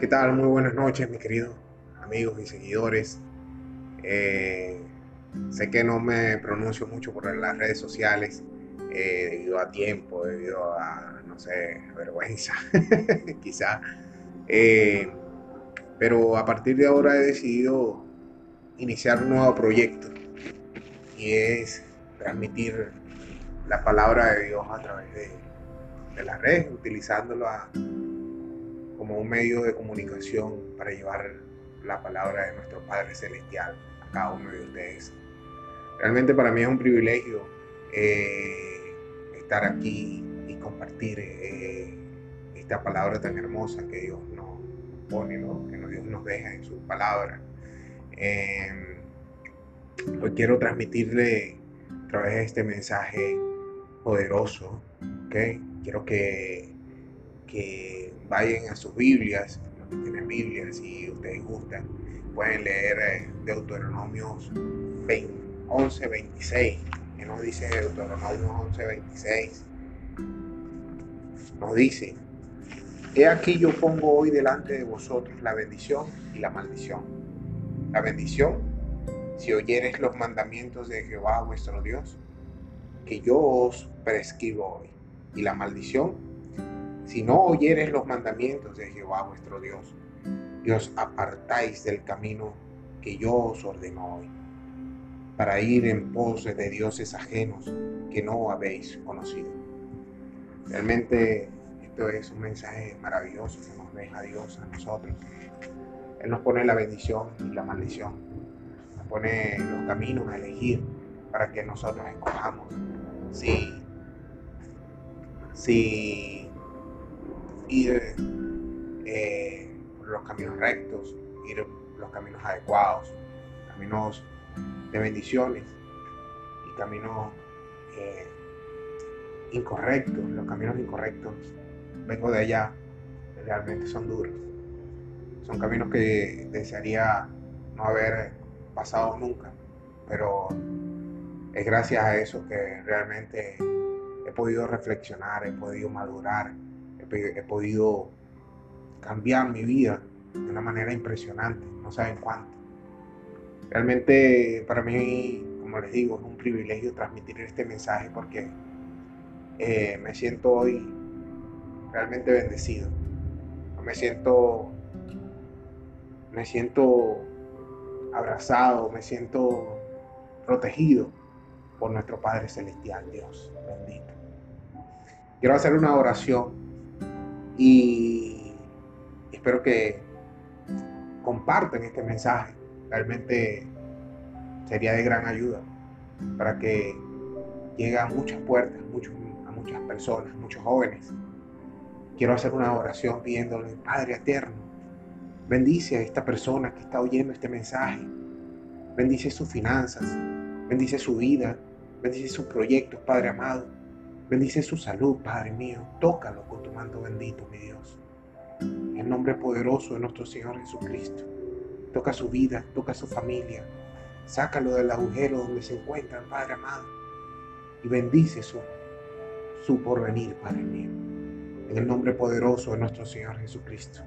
¿Qué tal? Muy buenas noches, mis queridos amigos y seguidores. Eh, sé que no me pronuncio mucho por las redes sociales eh, debido a tiempo, debido a, no sé, vergüenza, quizá. Eh, pero a partir de ahora he decidido iniciar un nuevo proyecto y es transmitir la palabra de Dios a través de, de las redes, utilizándola como un medio de comunicación para llevar la palabra de nuestro Padre Celestial a cada uno de ustedes. Realmente para mí es un privilegio eh, estar aquí y compartir eh, esta palabra tan hermosa que Dios nos pone, que Dios nos deja en su palabra. Eh, hoy quiero transmitirle a través de este mensaje poderoso, ¿okay? quiero que, que vayan a sus Biblias, los que tienen Biblias, si ustedes gustan, pueden leer eh, Deuteronomios 11, 26, que nos dice Deuteronomios 11, 26. Nos dice, he aquí yo pongo hoy delante de vosotros la bendición y la maldición. La bendición, si oyeres los mandamientos de Jehová vuestro Dios, que yo os prescribo hoy. Y la maldición, si no oyeres los mandamientos de Jehová vuestro Dios, y os apartáis del camino que yo os ordeno hoy, para ir en pos de dioses ajenos que no habéis conocido. Realmente esto es un mensaje maravilloso que nos deja Dios a nosotros. Él nos pone la bendición y la maldición. Nos pone los caminos a elegir para que nosotros escojamos. Si, si ir eh, por los caminos rectos, ir por los caminos adecuados, caminos de bendiciones y caminos eh, incorrectos. Los caminos incorrectos, vengo de allá, realmente son duros. Son caminos que desearía no haber pasado nunca, pero es gracias a eso que realmente he podido reflexionar, he podido madurar he podido cambiar mi vida de una manera impresionante, no saben cuánto. Realmente para mí, como les digo, es un privilegio transmitir este mensaje porque eh, me siento hoy realmente bendecido. Me siento, me siento abrazado, me siento protegido por nuestro Padre Celestial, Dios bendito. Quiero hacer una oración y espero que compartan este mensaje. Realmente sería de gran ayuda para que llegue a muchas puertas, a muchas personas, muchos jóvenes. Quiero hacer una oración pidiéndole, Padre eterno, bendice a esta persona que está oyendo este mensaje. Bendice sus finanzas, bendice su vida, bendice sus proyectos, Padre amado Bendice su salud, Padre mío. Tócalo con tu manto bendito, mi Dios. En el nombre poderoso de nuestro Señor Jesucristo. Toca su vida, toca su familia. Sácalo del agujero donde se encuentra, Padre amado. Y bendice su, su porvenir, Padre mío. En el nombre poderoso de nuestro Señor Jesucristo.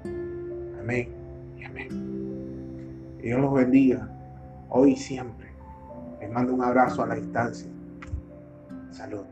Amén y amén. Dios los bendiga hoy y siempre. Les mando un abrazo a la distancia. Salud.